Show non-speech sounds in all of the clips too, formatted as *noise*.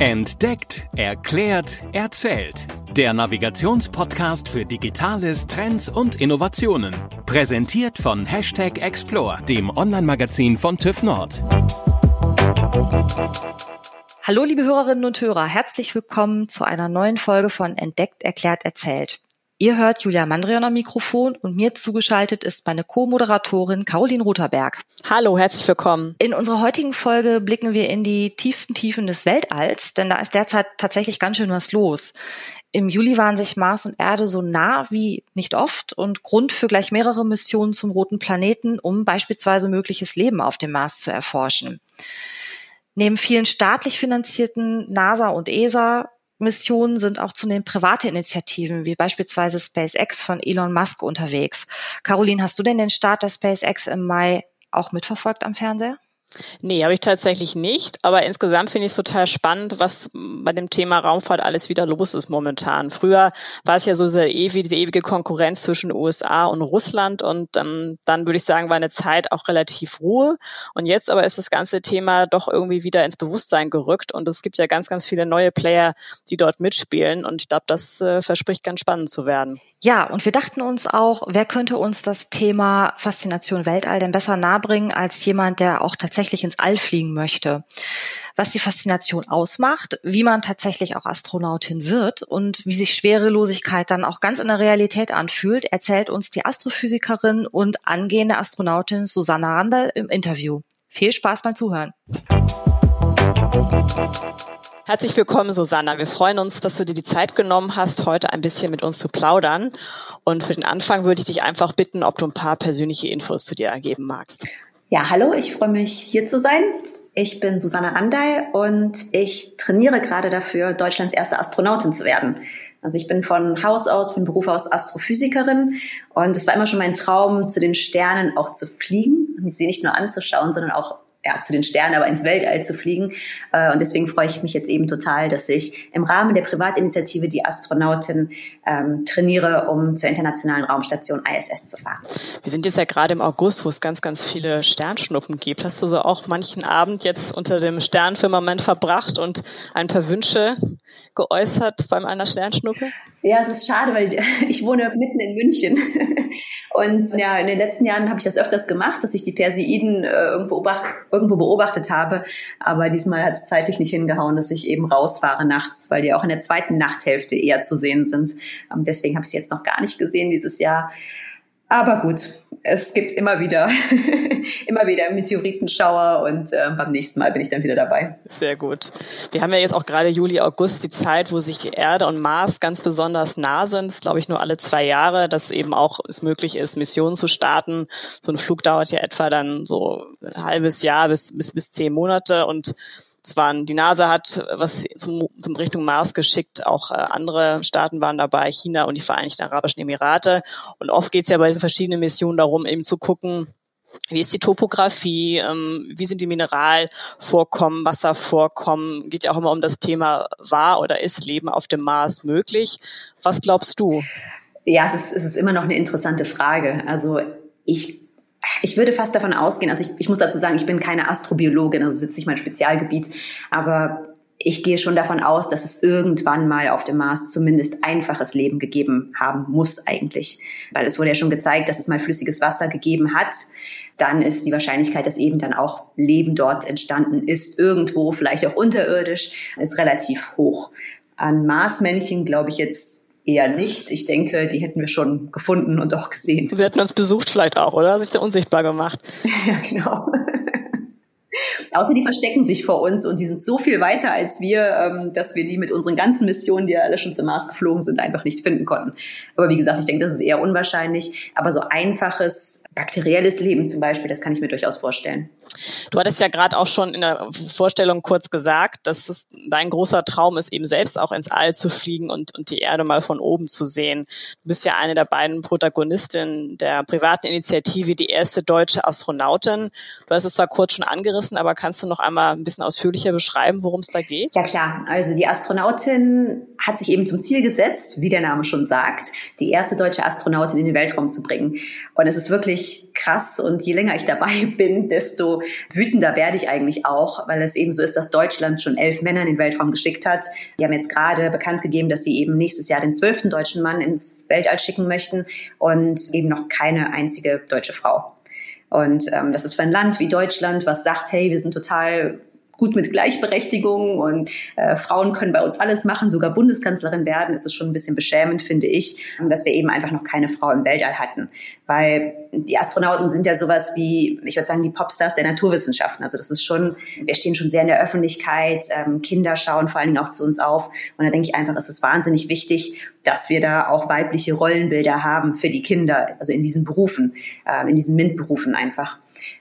Entdeckt, erklärt, erzählt. Der Navigationspodcast für Digitales, Trends und Innovationen. Präsentiert von Hashtag Explore, dem Online-Magazin von TÜV Nord. Hallo liebe Hörerinnen und Hörer, herzlich willkommen zu einer neuen Folge von Entdeckt, erklärt, erzählt. Ihr hört Julia Mandrion am Mikrofon und mir zugeschaltet ist meine Co-Moderatorin Caroline Rotherberg. Hallo, herzlich willkommen. In unserer heutigen Folge blicken wir in die tiefsten Tiefen des Weltalls, denn da ist derzeit tatsächlich ganz schön was los. Im Juli waren sich Mars und Erde so nah wie nicht oft und Grund für gleich mehrere Missionen zum roten Planeten, um beispielsweise mögliches Leben auf dem Mars zu erforschen. Neben vielen staatlich finanzierten NASA und ESA Missionen sind auch zunehmend private Initiativen, wie beispielsweise SpaceX von Elon Musk unterwegs. Caroline, hast du denn den Start der SpaceX im Mai auch mitverfolgt am Fernseher? Nee, habe ich tatsächlich nicht. Aber insgesamt finde ich es total spannend, was bei dem Thema Raumfahrt alles wieder los ist momentan. Früher war es ja so sehr ewig, diese ewige Konkurrenz zwischen USA und Russland. Und ähm, dann würde ich sagen, war eine Zeit auch relativ Ruhe. Und jetzt aber ist das ganze Thema doch irgendwie wieder ins Bewusstsein gerückt. Und es gibt ja ganz, ganz viele neue Player, die dort mitspielen. Und ich glaube, das äh, verspricht ganz spannend zu werden. Ja, und wir dachten uns auch, wer könnte uns das Thema Faszination Weltall denn besser nahebringen als jemand, der auch tatsächlich ins All fliegen möchte. Was die Faszination ausmacht, wie man tatsächlich auch Astronautin wird und wie sich Schwerelosigkeit dann auch ganz in der Realität anfühlt, erzählt uns die Astrophysikerin und angehende Astronautin Susanna Randall im Interview. Viel Spaß beim Zuhören. Herzlich willkommen, Susanna. Wir freuen uns, dass du dir die Zeit genommen hast, heute ein bisschen mit uns zu plaudern. Und für den Anfang würde ich dich einfach bitten, ob du ein paar persönliche Infos zu dir ergeben magst. Ja, hallo, ich freue mich hier zu sein. Ich bin Susanna Randall und ich trainiere gerade dafür, Deutschlands erste Astronautin zu werden. Also ich bin von Haus aus, von Beruf aus Astrophysikerin und es war immer schon mein Traum, zu den Sternen auch zu fliegen, sie nicht nur anzuschauen, sondern auch ja, zu den Sternen, aber ins Weltall zu fliegen. Äh, und deswegen freue ich mich jetzt eben total, dass ich im Rahmen der Privatinitiative die Astronautin ähm, trainiere, um zur internationalen Raumstation ISS zu fahren. Wir sind jetzt ja gerade im August, wo es ganz, ganz viele Sternschnuppen gibt. Hast du so auch manchen Abend jetzt unter dem Sternfirmament verbracht und ein paar Wünsche geäußert beim einer Sternschnuppe? Ja, es ist schade, weil *laughs* ich wohne mitten in München. *laughs* Und ja, in den letzten Jahren habe ich das öfters gemacht, dass ich die Perseiden äh, irgendwo, irgendwo beobachtet habe. Aber diesmal hat es zeitlich nicht hingehauen, dass ich eben rausfahre nachts, weil die auch in der zweiten Nachthälfte eher zu sehen sind. Ähm, deswegen habe ich sie jetzt noch gar nicht gesehen dieses Jahr. Aber gut, es gibt immer wieder, *laughs* immer wieder Meteoritenschauer und äh, beim nächsten Mal bin ich dann wieder dabei. Sehr gut. Wir haben ja jetzt auch gerade Juli, August die Zeit, wo sich die Erde und Mars ganz besonders nah sind. Das glaube ich, nur alle zwei Jahre, dass eben auch es möglich ist, Missionen zu starten. So ein Flug dauert ja etwa dann so ein halbes Jahr bis, bis, bis zehn Monate und zwar die NASA hat was zum, zum Richtung Mars geschickt, auch äh, andere Staaten waren dabei, China und die Vereinigten Arabischen Emirate. Und oft geht es ja bei diesen verschiedenen Missionen darum, eben zu gucken, wie ist die Topografie, ähm, wie sind die Mineralvorkommen, Wasservorkommen, geht ja auch immer um das Thema, war oder ist Leben auf dem Mars möglich? Was glaubst du? Ja, es ist, es ist immer noch eine interessante Frage. Also ich ich würde fast davon ausgehen, also ich, ich muss dazu sagen, ich bin keine Astrobiologin, also sitze nicht mein Spezialgebiet, aber ich gehe schon davon aus, dass es irgendwann mal auf dem Mars zumindest einfaches Leben gegeben haben muss eigentlich. Weil es wurde ja schon gezeigt, dass es mal flüssiges Wasser gegeben hat. Dann ist die Wahrscheinlichkeit, dass eben dann auch Leben dort entstanden ist, irgendwo, vielleicht auch unterirdisch, ist relativ hoch. An Marsmännchen glaube ich jetzt eher nicht. Ich denke, die hätten wir schon gefunden und auch gesehen. Sie hätten uns besucht vielleicht auch, oder? Sich da unsichtbar gemacht. *laughs* ja, genau. Außer die verstecken sich vor uns und die sind so viel weiter als wir, ähm, dass wir die mit unseren ganzen Missionen, die ja alle schon zum Mars geflogen sind, einfach nicht finden konnten. Aber wie gesagt, ich denke, das ist eher unwahrscheinlich. Aber so einfaches bakterielles Leben zum Beispiel, das kann ich mir durchaus vorstellen. Du hattest ja gerade auch schon in der Vorstellung kurz gesagt, dass es dein großer Traum ist, eben selbst auch ins All zu fliegen und, und die Erde mal von oben zu sehen. Du bist ja eine der beiden Protagonistinnen der privaten Initiative, die erste deutsche Astronautin. Du hast es zwar kurz schon angerissen, aber kannst du noch einmal ein bisschen ausführlicher beschreiben, worum es da geht? Ja klar, also die Astronautin hat sich eben zum Ziel gesetzt, wie der Name schon sagt, die erste deutsche Astronautin in den Weltraum zu bringen. Und es ist wirklich krass und je länger ich dabei *laughs* bin, desto wütender werde ich eigentlich auch, weil es eben so ist, dass Deutschland schon elf Männer in den Weltraum geschickt hat. Die haben jetzt gerade bekannt gegeben, dass sie eben nächstes Jahr den zwölften deutschen Mann ins Weltall schicken möchten und eben noch keine einzige deutsche Frau. Und ähm, das ist für ein Land wie Deutschland, was sagt, hey, wir sind total gut mit Gleichberechtigung und äh, Frauen können bei uns alles machen, sogar Bundeskanzlerin werden, ist es schon ein bisschen beschämend, finde ich, dass wir eben einfach noch keine Frau im Weltall hatten. Weil die Astronauten sind ja sowas wie, ich würde sagen, die Popstars der Naturwissenschaften. Also das ist schon, wir stehen schon sehr in der Öffentlichkeit, ähm, Kinder schauen vor allen Dingen auch zu uns auf. Und da denke ich einfach, es ist wahnsinnig wichtig, dass wir da auch weibliche Rollenbilder haben für die Kinder, also in diesen Berufen, äh, in diesen MINT-Berufen einfach.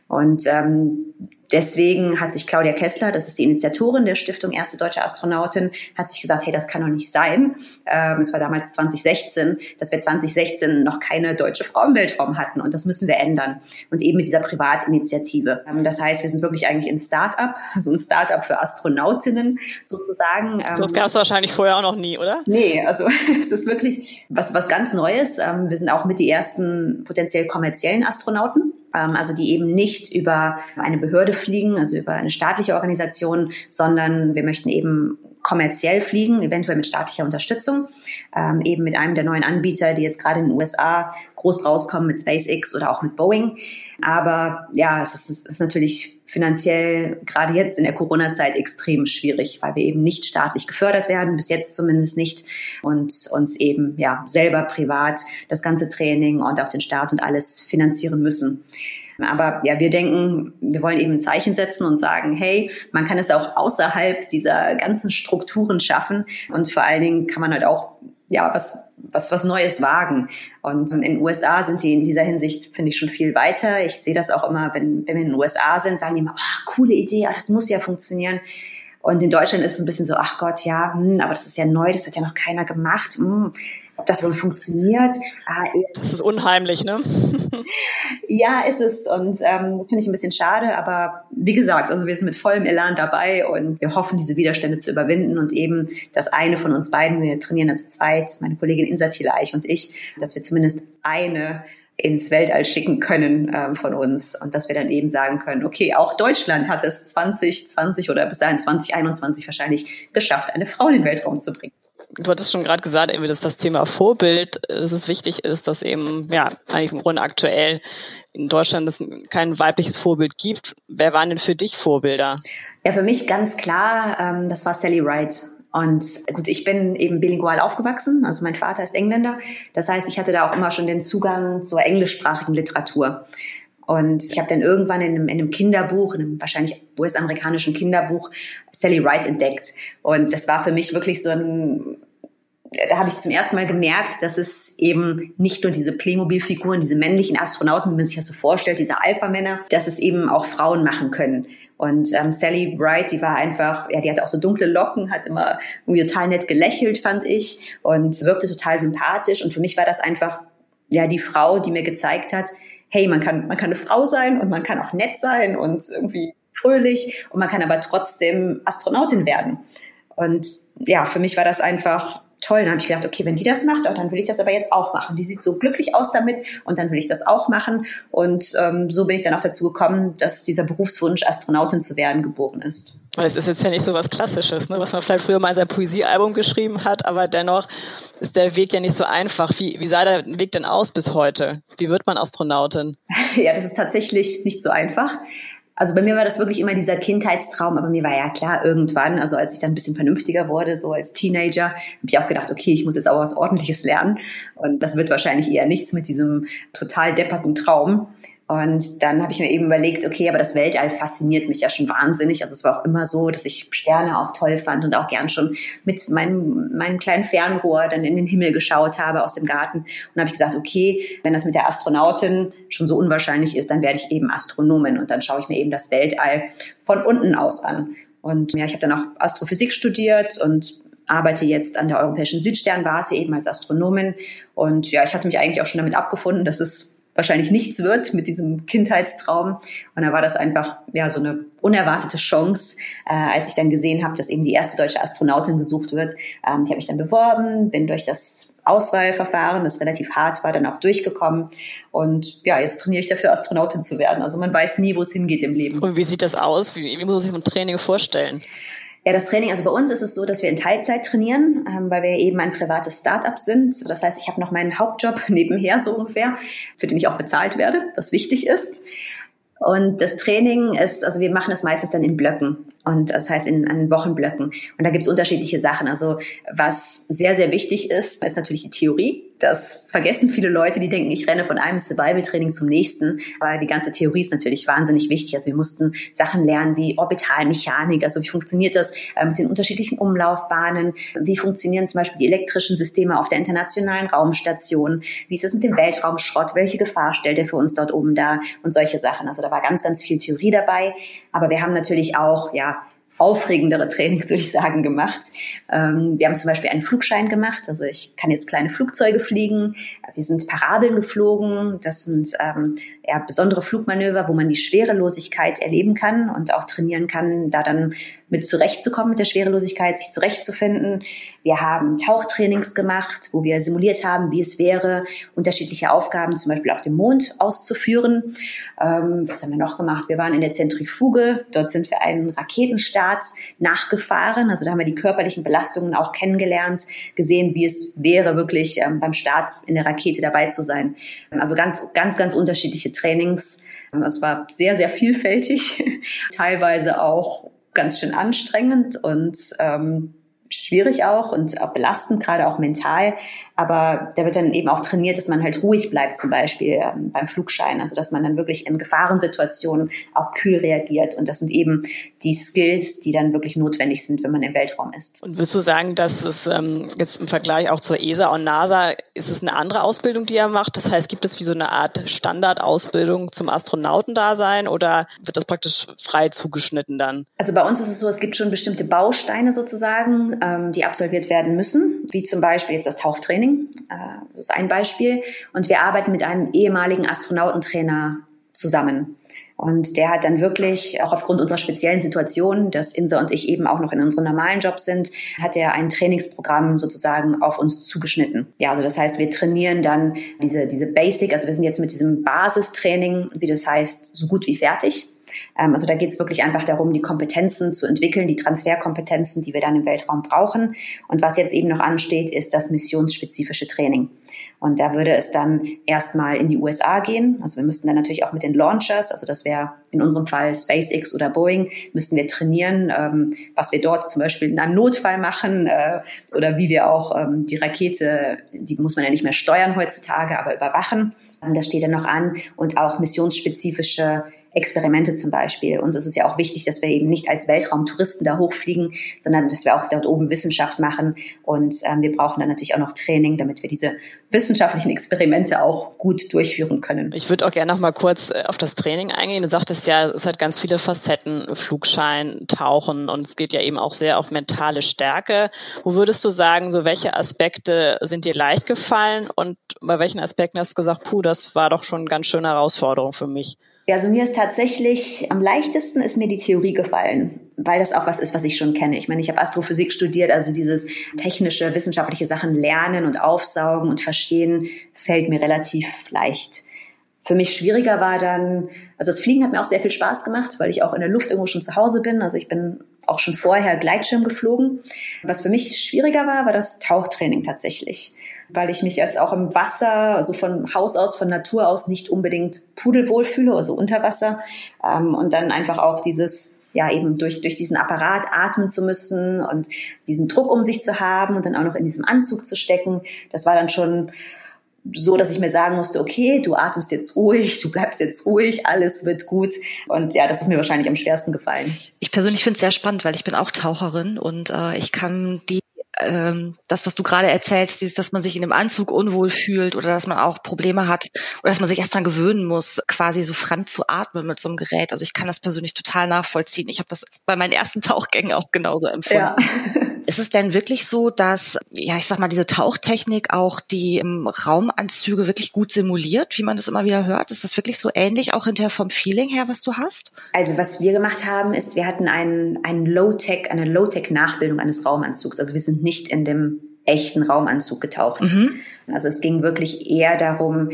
Und ähm, Deswegen hat sich Claudia Kessler, das ist die Initiatorin der Stiftung Erste Deutsche Astronautin, hat sich gesagt, hey, das kann doch nicht sein. Ähm, es war damals 2016, dass wir 2016 noch keine deutsche Frau im Weltraum hatten und das müssen wir ändern. Und eben mit dieser Privatinitiative. Ähm, das heißt, wir sind wirklich eigentlich ein Start-up, so ein Start-up für Astronautinnen sozusagen. Ähm, das gab es wahrscheinlich vorher auch noch nie, oder? Nee, also *laughs* es ist wirklich was, was ganz Neues. Ähm, wir sind auch mit die ersten potenziell kommerziellen Astronauten also die eben nicht über eine Behörde fliegen, also über eine staatliche Organisation, sondern wir möchten eben kommerziell fliegen, eventuell mit staatlicher Unterstützung, ähm, eben mit einem der neuen Anbieter, die jetzt gerade in den USA groß rauskommen mit SpaceX oder auch mit Boeing. Aber ja, es ist, es ist natürlich finanziell gerade jetzt in der Corona-Zeit extrem schwierig, weil wir eben nicht staatlich gefördert werden, bis jetzt zumindest nicht, und uns eben ja selber privat das ganze Training und auch den Start und alles finanzieren müssen. Aber ja, wir denken, wir wollen eben ein Zeichen setzen und sagen, hey, man kann es auch außerhalb dieser ganzen Strukturen schaffen und vor allen Dingen kann man halt auch ja, was, was, was Neues wagen. Und in den USA sind die in dieser Hinsicht, finde ich, schon viel weiter. Ich sehe das auch immer, wenn, wenn wir in den USA sind, sagen die immer, oh, coole Idee, oh, das muss ja funktionieren. Und in Deutschland ist es ein bisschen so, ach Gott, ja, hm, aber das ist ja neu, das hat ja noch keiner gemacht. Hm, ob das wohl funktioniert? Ah, das ist unheimlich, ne? *laughs* ja, ist es. Und ähm, das finde ich ein bisschen schade. Aber wie gesagt, also wir sind mit vollem Elan dabei und wir hoffen, diese Widerstände zu überwinden und eben, dass eine von uns beiden, wir trainieren dann zu zweit, meine Kollegin Insa Eich und ich, dass wir zumindest eine ins Weltall schicken können ähm, von uns und dass wir dann eben sagen können, okay, auch Deutschland hat es 2020 oder bis dahin 2021 wahrscheinlich geschafft, eine Frau in den Weltraum zu bringen. Du hattest schon gerade gesagt, irgendwie, dass das Thema Vorbild, dass es wichtig ist, dass eben, ja, eigentlich im Grunde aktuell in Deutschland es kein weibliches Vorbild gibt. Wer waren denn für dich Vorbilder? Ja, für mich ganz klar, ähm, das war Sally Wright. Und gut, ich bin eben bilingual aufgewachsen, also mein Vater ist Engländer. Das heißt, ich hatte da auch immer schon den Zugang zur englischsprachigen Literatur. Und ich habe dann irgendwann in einem, in einem Kinderbuch, in einem wahrscheinlich US-amerikanischen Kinderbuch, Sally Wright entdeckt. Und das war für mich wirklich so ein da habe ich zum ersten Mal gemerkt, dass es eben nicht nur diese Playmobil-Figuren, diese männlichen Astronauten, wie man sich das so vorstellt, diese Alpha-Männer, dass es eben auch Frauen machen können. Und ähm, Sally Bright, die war einfach, ja, die hatte auch so dunkle Locken, hat immer total nett gelächelt, fand ich, und wirkte total sympathisch. Und für mich war das einfach, ja, die Frau, die mir gezeigt hat, hey, man kann, man kann eine Frau sein und man kann auch nett sein und irgendwie fröhlich und man kann aber trotzdem Astronautin werden. Und ja, für mich war das einfach toll. Dann habe ich gedacht, okay, wenn die das macht, oh, dann will ich das aber jetzt auch machen. Die sieht so glücklich aus damit und dann will ich das auch machen. Und ähm, so bin ich dann auch dazu gekommen, dass dieser Berufswunsch, Astronautin zu werden, geboren ist. Weil es ist jetzt ja nicht so was Klassisches, ne, was man vielleicht früher mal in sein Poesiealbum geschrieben hat, aber dennoch ist der Weg ja nicht so einfach. Wie, wie sah der Weg denn aus bis heute? Wie wird man Astronautin? *laughs* Ja, das ist tatsächlich nicht so einfach also bei mir war das wirklich immer dieser Kindheitstraum, aber mir war ja klar, irgendwann, also als ich dann ein bisschen vernünftiger wurde, so als Teenager, habe ich auch gedacht, okay, ich muss jetzt auch was Ordentliches lernen. Und das wird wahrscheinlich eher nichts mit diesem total depperten Traum. Und dann habe ich mir eben überlegt, okay, aber das Weltall fasziniert mich ja schon wahnsinnig. Also es war auch immer so, dass ich Sterne auch toll fand und auch gern schon mit meinem, meinem kleinen Fernrohr dann in den Himmel geschaut habe aus dem Garten. Und habe ich gesagt, okay, wenn das mit der Astronautin schon so unwahrscheinlich ist, dann werde ich eben Astronomin und dann schaue ich mir eben das Weltall von unten aus an. Und ja, ich habe dann auch Astrophysik studiert und arbeite jetzt an der Europäischen Südsternwarte eben als Astronomin. Und ja, ich hatte mich eigentlich auch schon damit abgefunden, dass es wahrscheinlich nichts wird mit diesem Kindheitstraum. Und da war das einfach ja so eine unerwartete Chance, äh, als ich dann gesehen habe, dass eben die erste deutsche Astronautin gesucht wird. Ähm, ich habe mich dann beworben, bin durch das Auswahlverfahren, das relativ hart war, dann auch durchgekommen. Und ja, jetzt trainiere ich dafür, Astronautin zu werden. Also man weiß nie, wo es hingeht im Leben. Und wie sieht das aus? Wie, wie muss man sich so ein Training vorstellen? Ja, das Training, also bei uns ist es so, dass wir in Teilzeit trainieren, ähm, weil wir eben ein privates Start-up sind. Das heißt, ich habe noch meinen Hauptjob *laughs* nebenher so ungefähr, für den ich auch bezahlt werde, was wichtig ist. Und das Training ist, also wir machen das meistens dann in Blöcken. Und das heißt in, in Wochenblöcken. Und da gibt es unterschiedliche Sachen. Also was sehr, sehr wichtig ist, ist natürlich die Theorie. Das vergessen viele Leute, die denken, ich renne von einem Survival-Training zum nächsten. Aber die ganze Theorie ist natürlich wahnsinnig wichtig. Also wir mussten Sachen lernen wie Orbitalmechanik. Also wie funktioniert das äh, mit den unterschiedlichen Umlaufbahnen? Wie funktionieren zum Beispiel die elektrischen Systeme auf der internationalen Raumstation? Wie ist es mit dem Weltraumschrott? Welche Gefahr stellt er für uns dort oben da? Und solche Sachen. Also da war ganz, ganz viel Theorie dabei. Aber wir haben natürlich auch, ja, aufregendere Trainings, würde ich sagen, gemacht. Ähm, wir haben zum Beispiel einen Flugschein gemacht. Also ich kann jetzt kleine Flugzeuge fliegen. Wir sind Parabeln geflogen. Das sind ähm, ja, besondere Flugmanöver, wo man die Schwerelosigkeit erleben kann und auch trainieren kann, da dann mit zurechtzukommen mit der Schwerelosigkeit, sich zurechtzufinden. Wir haben Tauchtrainings gemacht, wo wir simuliert haben, wie es wäre, unterschiedliche Aufgaben zum Beispiel auf dem Mond auszuführen. Ähm, was haben wir noch gemacht? Wir waren in der Zentrifuge. Dort sind wir einen Raketenstart nachgefahren. Also da haben wir die körperlichen Belastungen auch kennengelernt, gesehen, wie es wäre, wirklich ähm, beim Start in der Rakete dabei zu sein. Also ganz, ganz, ganz unterschiedliche Trainings. Es war sehr, sehr vielfältig, *laughs* teilweise auch ganz schön anstrengend und ähm, schwierig auch und auch belastend, gerade auch mental. Aber da wird dann eben auch trainiert, dass man halt ruhig bleibt, zum Beispiel ähm, beim Flugschein. Also dass man dann wirklich in Gefahrensituationen auch kühl reagiert. Und das sind eben die Skills, die dann wirklich notwendig sind, wenn man im Weltraum ist. Und würdest du sagen, dass es ähm, jetzt im Vergleich auch zur ESA und NASA, ist es eine andere Ausbildung, die er macht? Das heißt, gibt es wie so eine Art Standardausbildung zum Astronautendasein oder wird das praktisch frei zugeschnitten dann? Also bei uns ist es so, es gibt schon bestimmte Bausteine sozusagen, ähm, die absolviert werden müssen, wie zum Beispiel jetzt das Tauchtraining. Äh, das ist ein Beispiel. Und wir arbeiten mit einem ehemaligen Astronautentrainer zusammen. Und der hat dann wirklich, auch aufgrund unserer speziellen Situation, dass Insa und ich eben auch noch in unserem normalen Job sind, hat er ein Trainingsprogramm sozusagen auf uns zugeschnitten. Ja, also das heißt, wir trainieren dann diese, diese Basic, also wir sind jetzt mit diesem Basistraining, wie das heißt, so gut wie fertig. Ähm, also da geht es wirklich einfach darum, die Kompetenzen zu entwickeln, die Transferkompetenzen, die wir dann im Weltraum brauchen. Und was jetzt eben noch ansteht, ist das missionsspezifische Training. Und da würde es dann erstmal in die USA gehen. Also wir müssten dann natürlich auch mit den Launchers, also das wäre in unserem Fall SpaceX oder Boeing, müssten wir trainieren, ähm, was wir dort zum Beispiel in einem Notfall machen äh, oder wie wir auch ähm, die Rakete, die muss man ja nicht mehr steuern heutzutage, aber überwachen. Das steht dann noch an und auch missionsspezifische Experimente zum Beispiel. Uns ist es ja auch wichtig, dass wir eben nicht als Weltraumtouristen da hochfliegen, sondern dass wir auch dort oben Wissenschaft machen. Und ähm, wir brauchen dann natürlich auch noch Training, damit wir diese wissenschaftlichen Experimente auch gut durchführen können. Ich würde auch gerne noch mal kurz äh, auf das Training eingehen. Du sagtest ja, es hat ganz viele Facetten, Flugschein, Tauchen und es geht ja eben auch sehr auf mentale Stärke. Wo würdest du sagen, so welche Aspekte sind dir leicht gefallen und bei welchen Aspekten hast du gesagt, puh, das war doch schon eine ganz schöne Herausforderung für mich? Ja, also mir ist tatsächlich am leichtesten ist mir die Theorie gefallen, weil das auch was ist, was ich schon kenne. Ich meine, ich habe Astrophysik studiert, also dieses technische, wissenschaftliche Sachen lernen und aufsaugen und verstehen fällt mir relativ leicht. Für mich schwieriger war dann, also das Fliegen hat mir auch sehr viel Spaß gemacht, weil ich auch in der Luft irgendwo schon zu Hause bin. Also ich bin auch schon vorher Gleitschirm geflogen. Was für mich schwieriger war, war das Tauchtraining tatsächlich weil ich mich jetzt auch im Wasser, also von Haus aus, von Natur aus nicht unbedingt pudelwohl fühle, also unter Wasser. Ähm, und dann einfach auch dieses, ja, eben durch, durch diesen Apparat atmen zu müssen und diesen Druck um sich zu haben und dann auch noch in diesem Anzug zu stecken. Das war dann schon so, dass ich mir sagen musste, okay, du atmest jetzt ruhig, du bleibst jetzt ruhig, alles wird gut. Und ja, das ist mir wahrscheinlich am schwersten gefallen. Ich persönlich finde es sehr spannend, weil ich bin auch Taucherin und äh, ich kann die ähm, das, was du gerade erzählst, dieses, dass man sich in dem Anzug unwohl fühlt oder dass man auch Probleme hat oder dass man sich erst dran gewöhnen muss, quasi so fremd zu atmen mit so einem Gerät. Also ich kann das persönlich total nachvollziehen. Ich habe das bei meinen ersten *laughs* Tauchgängen auch genauso empfunden. Ja. Ist es denn wirklich so, dass, ja, ich sag mal, diese Tauchtechnik auch die ähm, Raumanzüge wirklich gut simuliert, wie man das immer wieder hört? Ist das wirklich so ähnlich auch hinterher vom Feeling her, was du hast? Also was wir gemacht haben, ist, wir hatten einen, einen Low-Tech, eine Low-Tech-Nachbildung eines Raumanzugs. Also wir sind nicht in dem echten Raumanzug getaucht. Mhm. Also es ging wirklich eher darum,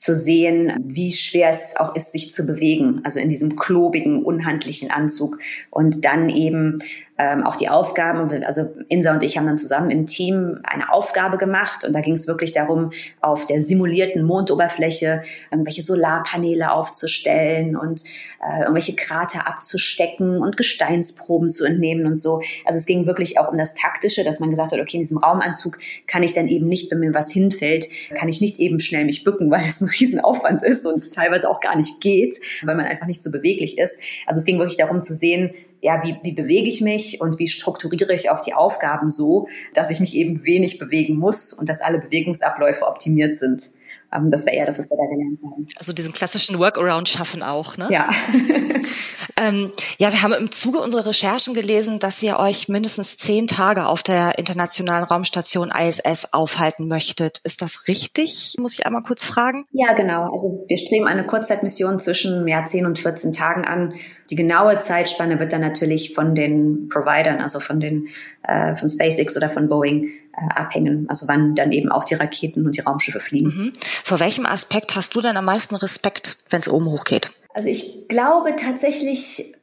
zu sehen, wie schwer es auch ist, sich zu bewegen, also in diesem klobigen, unhandlichen Anzug und dann eben ähm, auch die Aufgaben. Also Insa und ich haben dann zusammen im Team eine Aufgabe gemacht und da ging es wirklich darum, auf der simulierten Mondoberfläche irgendwelche Solarpaneele aufzustellen und äh, irgendwelche Krater abzustecken und Gesteinsproben zu entnehmen und so. Also es ging wirklich auch um das Taktische, dass man gesagt hat, okay, in diesem Raumanzug kann ich dann eben nicht, wenn mir was hinfällt, kann ich nicht eben schnell mich bücken, weil es ein Riesenaufwand ist und teilweise auch gar nicht geht, weil man einfach nicht so beweglich ist. Also es ging wirklich darum zu sehen, ja, wie, wie bewege ich mich und wie strukturiere ich auch die Aufgaben so, dass ich mich eben wenig bewegen muss und dass alle Bewegungsabläufe optimiert sind. Ähm, das wäre eher das, was wir da gelernt haben. Also diesen klassischen Workaround schaffen auch, ne? Ja. *laughs* ähm, ja, wir haben im Zuge unserer Recherchen gelesen, dass ihr euch mindestens zehn Tage auf der internationalen Raumstation ISS aufhalten möchtet. Ist das richtig? Muss ich einmal kurz fragen? Ja, genau. Also wir streben eine Kurzzeitmission zwischen ja, 10 und 14 Tagen an. Die genaue Zeitspanne wird dann natürlich von den Providern, also von den äh, von SpaceX oder von Boeing äh, abhängen. Also wann dann eben auch die Raketen und die Raumschiffe fliegen. Mhm. Vor welchem Aspekt hast du denn am meisten Respekt, wenn es oben hochgeht? Also ich glaube tatsächlich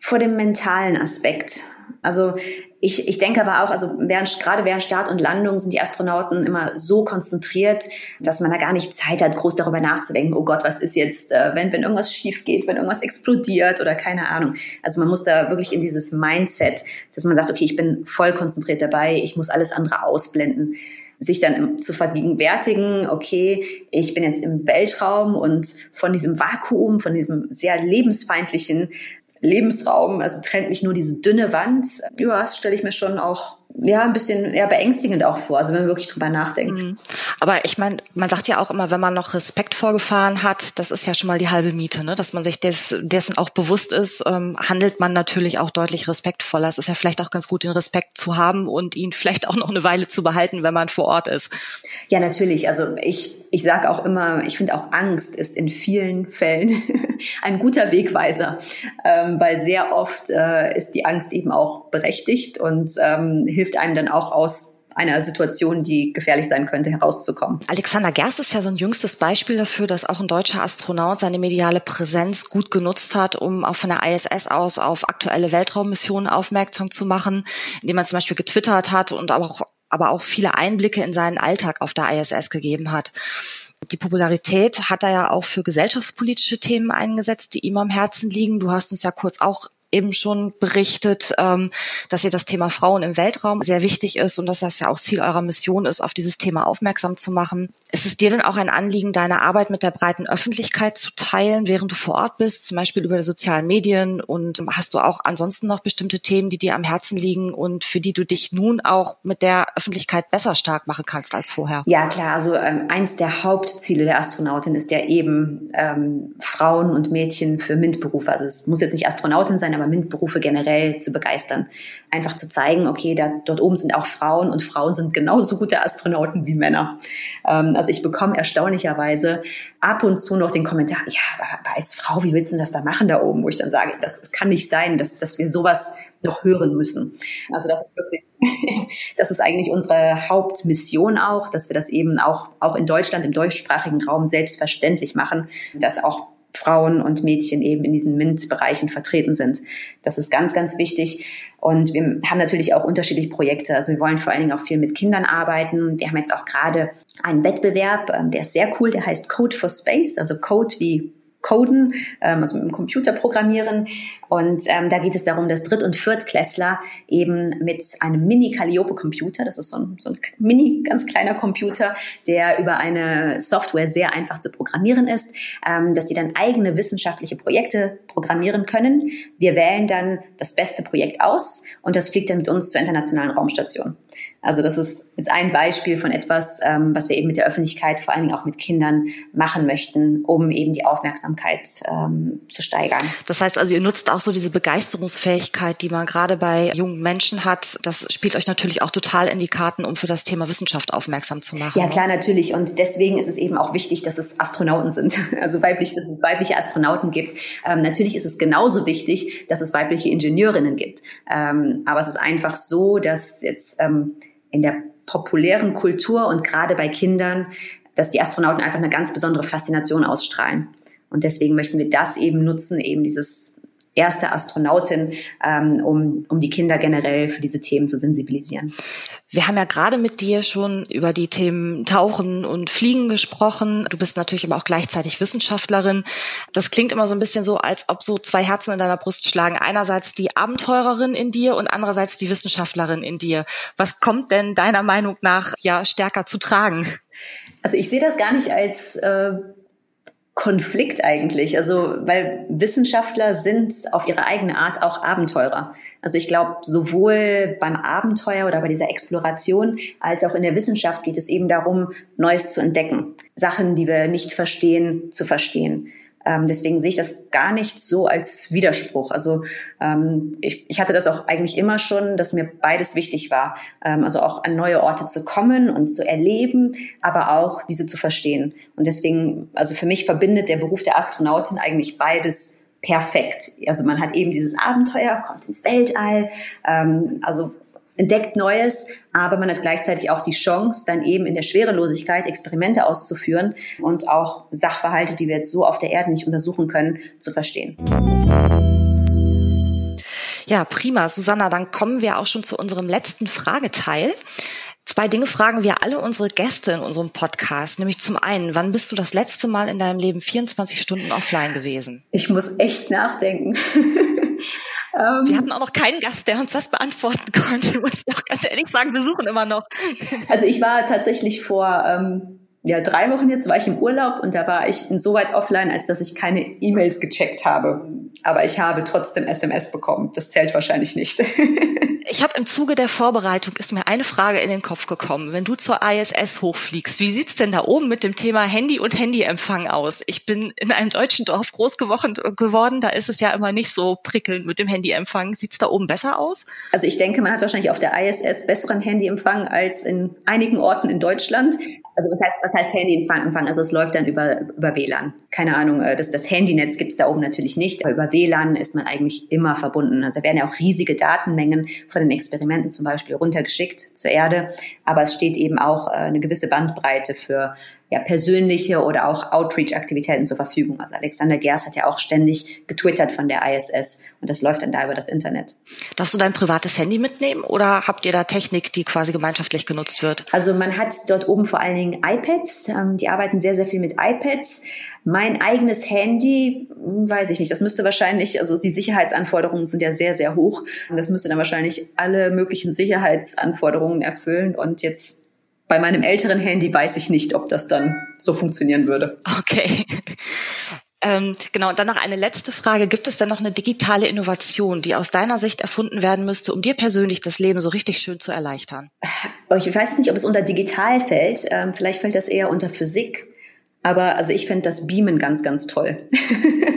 vor dem mentalen Aspekt. Also ich, ich denke aber auch, also während, gerade während Start und Landung sind die Astronauten immer so konzentriert, dass man da gar nicht Zeit hat, groß darüber nachzudenken, oh Gott, was ist jetzt, äh, wenn, wenn irgendwas schief geht, wenn irgendwas explodiert oder keine Ahnung. Also man muss da wirklich in dieses Mindset, dass man sagt, okay, ich bin voll konzentriert dabei, ich muss alles andere ausblenden sich dann zu vergegenwärtigen, okay, ich bin jetzt im Weltraum und von diesem Vakuum, von diesem sehr lebensfeindlichen Lebensraum, also trennt mich nur diese dünne Wand. Ja, das stelle ich mir schon auch ja, ein bisschen eher beängstigend auch vor, also wenn man wirklich drüber nachdenkt. Mhm. Aber ich meine, man sagt ja auch immer, wenn man noch Respekt vorgefahren hat, das ist ja schon mal die halbe Miete, ne? dass man sich des, dessen auch bewusst ist, ähm, handelt man natürlich auch deutlich respektvoller. Es ist ja vielleicht auch ganz gut, den Respekt zu haben und ihn vielleicht auch noch eine Weile zu behalten, wenn man vor Ort ist. Ja, natürlich. Also ich, ich sage auch immer, ich finde auch Angst ist in vielen Fällen *laughs* ein guter Wegweiser, ähm, weil sehr oft äh, ist die Angst eben auch berechtigt und ähm, hilft einem dann auch aus einer Situation, die gefährlich sein könnte, herauszukommen. Alexander Gerst ist ja so ein jüngstes Beispiel dafür, dass auch ein deutscher Astronaut seine mediale Präsenz gut genutzt hat, um auch von der ISS aus auf aktuelle Weltraummissionen aufmerksam zu machen, indem man zum Beispiel getwittert hat und auch, aber auch viele Einblicke in seinen Alltag auf der ISS gegeben hat. Die Popularität hat er ja auch für gesellschaftspolitische Themen eingesetzt, die ihm am Herzen liegen. Du hast uns ja kurz auch eben schon berichtet, ähm, dass ihr das Thema Frauen im Weltraum sehr wichtig ist und dass das ja auch Ziel eurer Mission ist, auf dieses Thema aufmerksam zu machen. Ist es dir denn auch ein Anliegen, deine Arbeit mit der breiten Öffentlichkeit zu teilen, während du vor Ort bist, zum Beispiel über die sozialen Medien? Und hast du auch ansonsten noch bestimmte Themen, die dir am Herzen liegen und für die du dich nun auch mit der Öffentlichkeit besser stark machen kannst als vorher? Ja, klar. Also ähm, eins der Hauptziele der Astronautin ist ja eben ähm, Frauen und Mädchen für MINT-Berufe. Also es muss jetzt nicht Astronautin sein, aber MINT-Berufe generell zu begeistern. Einfach zu zeigen, okay, da, dort oben sind auch Frauen und Frauen sind genauso gute Astronauten wie Männer. Ähm, also ich bekomme erstaunlicherweise ab und zu noch den Kommentar, ja, aber als Frau, wie willst du das da machen da oben? Wo ich dann sage, das, das kann nicht sein, dass, dass wir sowas noch hören müssen. Also das ist wirklich, *laughs* das ist eigentlich unsere Hauptmission auch, dass wir das eben auch, auch in Deutschland, im deutschsprachigen Raum selbstverständlich machen, dass auch Frauen und Mädchen eben in diesen MINT-Bereichen vertreten sind. Das ist ganz, ganz wichtig. Und wir haben natürlich auch unterschiedliche Projekte. Also wir wollen vor allen Dingen auch viel mit Kindern arbeiten. Wir haben jetzt auch gerade einen Wettbewerb, ähm, der ist sehr cool, der heißt Code for Space, also Code wie Coden, ähm, also mit dem Computer programmieren. Und ähm, da geht es darum, dass Dritt- und Viertklässler eben mit einem Mini-Calliope-Computer, das ist so ein, so ein mini, ganz kleiner Computer, der über eine Software sehr einfach zu programmieren ist, ähm, dass die dann eigene wissenschaftliche Projekte programmieren können. Wir wählen dann das beste Projekt aus und das fliegt dann mit uns zur internationalen Raumstation. Also das ist jetzt ein Beispiel von etwas, ähm, was wir eben mit der Öffentlichkeit, vor allen Dingen auch mit Kindern machen möchten, um eben die Aufmerksamkeit ähm, zu steigern. Das heißt also, ihr nutzt auch so diese Begeisterungsfähigkeit, die man gerade bei jungen Menschen hat, das spielt euch natürlich auch total in die Karten, um für das Thema Wissenschaft aufmerksam zu machen. Ja, klar, natürlich. Und deswegen ist es eben auch wichtig, dass es Astronauten sind. *laughs* Also weiblich, dass es weibliche Astronauten gibt. Ähm, natürlich ist es genauso wichtig, dass es weibliche Ingenieurinnen gibt. Ähm, aber es ist einfach so, dass jetzt ähm, in der populären Kultur und gerade bei Kindern, dass die Astronauten einfach eine ganz besondere Faszination ausstrahlen. Und deswegen möchten wir das eben nutzen, eben dieses erste Astronautin, ähm, um, um die Kinder generell für diese Themen zu sensibilisieren. Wir haben ja gerade mit dir schon über die Themen Tauchen und Fliegen gesprochen. Du bist natürlich aber auch gleichzeitig Wissenschaftlerin. Das klingt immer so ein bisschen so, als ob so zwei Herzen in deiner Brust schlagen. Einerseits die Abenteurerin in dir und andererseits die Wissenschaftlerin in dir. Was kommt denn deiner Meinung nach ja stärker zu tragen? Also ich sehe das gar nicht als äh Konflikt eigentlich. Also, weil Wissenschaftler sind auf ihre eigene Art auch Abenteurer. Also ich glaube, sowohl beim Abenteuer oder bei dieser Exploration als auch in der Wissenschaft geht es eben darum, Neues zu entdecken. Sachen, die wir nicht verstehen, zu verstehen. Ähm, deswegen sehe ich das gar nicht so als Widerspruch. Also ähm, ich, ich hatte das auch eigentlich immer schon, dass mir beides wichtig war. Ähm, also auch an neue Orte zu kommen und zu erleben, aber auch diese zu verstehen. Und deswegen, also für mich verbindet der Beruf der Astronautin eigentlich beides perfekt. Also man hat eben dieses Abenteuer, kommt ins Weltall, ähm, also entdeckt Neues, aber man hat gleichzeitig auch die Chance, dann eben in der Schwerelosigkeit Experimente auszuführen und auch Sachverhalte, die wir jetzt so auf der Erde nicht untersuchen können, zu verstehen. Ja, prima. Susanna, dann kommen wir auch schon zu unserem letzten Frageteil. Zwei Dinge fragen wir alle unsere Gäste in unserem Podcast. Nämlich zum einen, wann bist du das letzte Mal in deinem Leben 24 Stunden offline gewesen? Ich muss echt nachdenken. *laughs* *laughs* Ähm, wir hatten auch noch keinen Gast, der uns das beantworten konnte, *laughs* muss ich auch ganz ehrlich sagen, wir suchen immer noch. *laughs* Also ich war tatsächlich vor ähm, ja, drei Wochen jetzt war ich im Urlaub und da war ich insoweit offline, als dass ich keine E-Mails gecheckt habe. Aber ich habe trotzdem SMS bekommen. Das zählt wahrscheinlich nicht. Ich habe im Zuge der Vorbereitung ist mir eine Frage in den Kopf gekommen. Wenn du zur ISS hochfliegst, wie sieht's denn da oben mit dem Thema Handy und Handyempfang aus? Ich bin in einem deutschen Dorf groß geworden, da ist es ja immer nicht so prickelnd mit dem Handyempfang. Sieht's da oben besser aus? Also ich denke, man hat wahrscheinlich auf der ISS besseren Handyempfang als in einigen Orten in Deutschland. Also was heißt, was heißt Handyempfang? Also es läuft dann über, über WLAN. Keine Ahnung, äh, das, das Handynetz gibt's da oben natürlich nicht, aber über WLAN ist man eigentlich immer verbunden. Also da werden ja auch riesige Datenmengen von den Experimenten zum Beispiel runtergeschickt zur Erde, aber es steht eben auch äh, eine gewisse Bandbreite für ja, persönliche oder auch Outreach-Aktivitäten zur Verfügung. Also Alexander Gers hat ja auch ständig getwittert von der ISS und das läuft dann da über das Internet. Darfst du dein privates Handy mitnehmen oder habt ihr da Technik, die quasi gemeinschaftlich genutzt wird? Also man hat dort oben vor allen Dingen iPads. Ähm, die arbeiten sehr, sehr viel mit iPads. Mein eigenes Handy, weiß ich nicht. Das müsste wahrscheinlich, also die Sicherheitsanforderungen sind ja sehr, sehr hoch. Das müsste dann wahrscheinlich alle möglichen Sicherheitsanforderungen erfüllen. Und jetzt bei meinem älteren Handy weiß ich nicht, ob das dann so funktionieren würde. Okay. Ähm, genau, und dann noch eine letzte Frage. Gibt es denn noch eine digitale Innovation, die aus deiner Sicht erfunden werden müsste, um dir persönlich das Leben so richtig schön zu erleichtern? Ich weiß nicht, ob es unter digital fällt. Ähm, vielleicht fällt das eher unter Physik. Aber also ich finde das Beamen ganz, ganz toll. *laughs*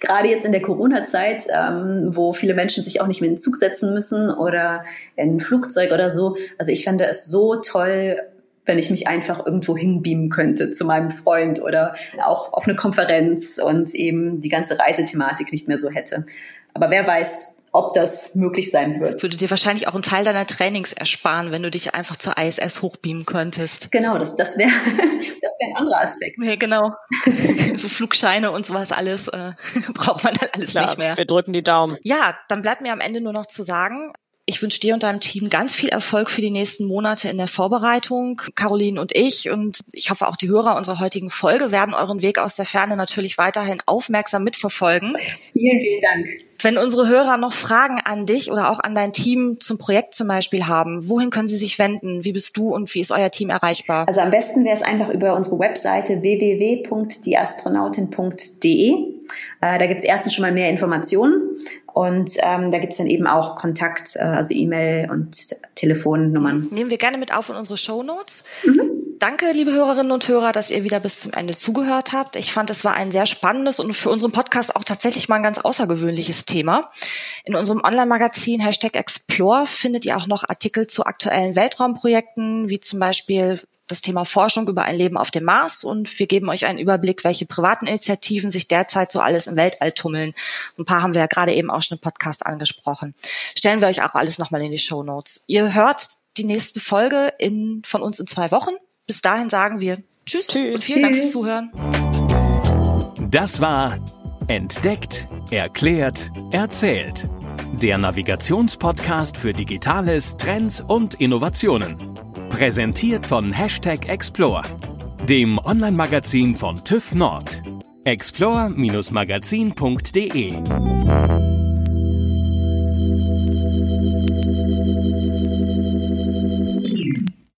gerade jetzt in der Corona-Zeit, ähm, wo viele Menschen sich auch nicht mehr in den Zug setzen müssen oder in ein Flugzeug oder so. Also ich fände es so toll, wenn ich mich einfach irgendwo hinbeamen könnte zu meinem Freund oder auch auf eine Konferenz und eben die ganze Reisethematik nicht mehr so hätte. Aber wer weiß, ob das möglich sein wird. Würde dir wahrscheinlich auch einen Teil deiner Trainings ersparen, wenn du dich einfach zur ISS hochbeamen könntest. Genau, das, das wäre *laughs* das wär ein anderer Aspekt. Nee, genau. *laughs* so Flugscheine und sowas alles äh, *laughs* braucht man dann alles Klar, nicht mehr. Wir drücken die Daumen. Ja, dann bleibt mir am Ende nur noch zu sagen, ich wünsche dir und deinem Team ganz viel Erfolg für die nächsten Monate in der Vorbereitung. Caroline und ich und ich hoffe auch die Hörer unserer heutigen Folge werden euren Weg aus der Ferne natürlich weiterhin aufmerksam mitverfolgen. Vielen, vielen Dank. Wenn unsere Hörer noch Fragen an dich oder auch an dein Team zum Projekt zum Beispiel haben, wohin können sie sich wenden? Wie bist du und wie ist euer Team erreichbar? Also am besten wäre es einfach über unsere Webseite www.dieastronautin.de. Äh, da gibt es erstens schon mal mehr Informationen und ähm, da gibt es dann eben auch Kontakt, äh, also E-Mail und Telefonnummern. Nehmen wir gerne mit auf in unsere Show Notes. Mhm. Danke, liebe Hörerinnen und Hörer, dass ihr wieder bis zum Ende zugehört habt. Ich fand, es war ein sehr spannendes und für unseren Podcast auch tatsächlich mal ein ganz außergewöhnliches Thema. In unserem Online-Magazin Hashtag Explore findet ihr auch noch Artikel zu aktuellen Weltraumprojekten, wie zum Beispiel das Thema Forschung über ein Leben auf dem Mars und wir geben euch einen Überblick, welche privaten Initiativen sich derzeit so alles im Weltall tummeln. Ein paar haben wir ja gerade eben auch schon im Podcast angesprochen. Stellen wir euch auch alles nochmal in die Show Notes. Ihr hört die nächste Folge in, von uns in zwei Wochen. Bis dahin sagen wir Tschüss, Tschüss. und vielen Tschüss. Dank fürs Zuhören. Das war Entdeckt, Erklärt, Erzählt. Der Navigationspodcast für Digitales, Trends und Innovationen. Präsentiert von Hashtag Explore, dem Online-Magazin von TÜV Nord. explore-magazin.de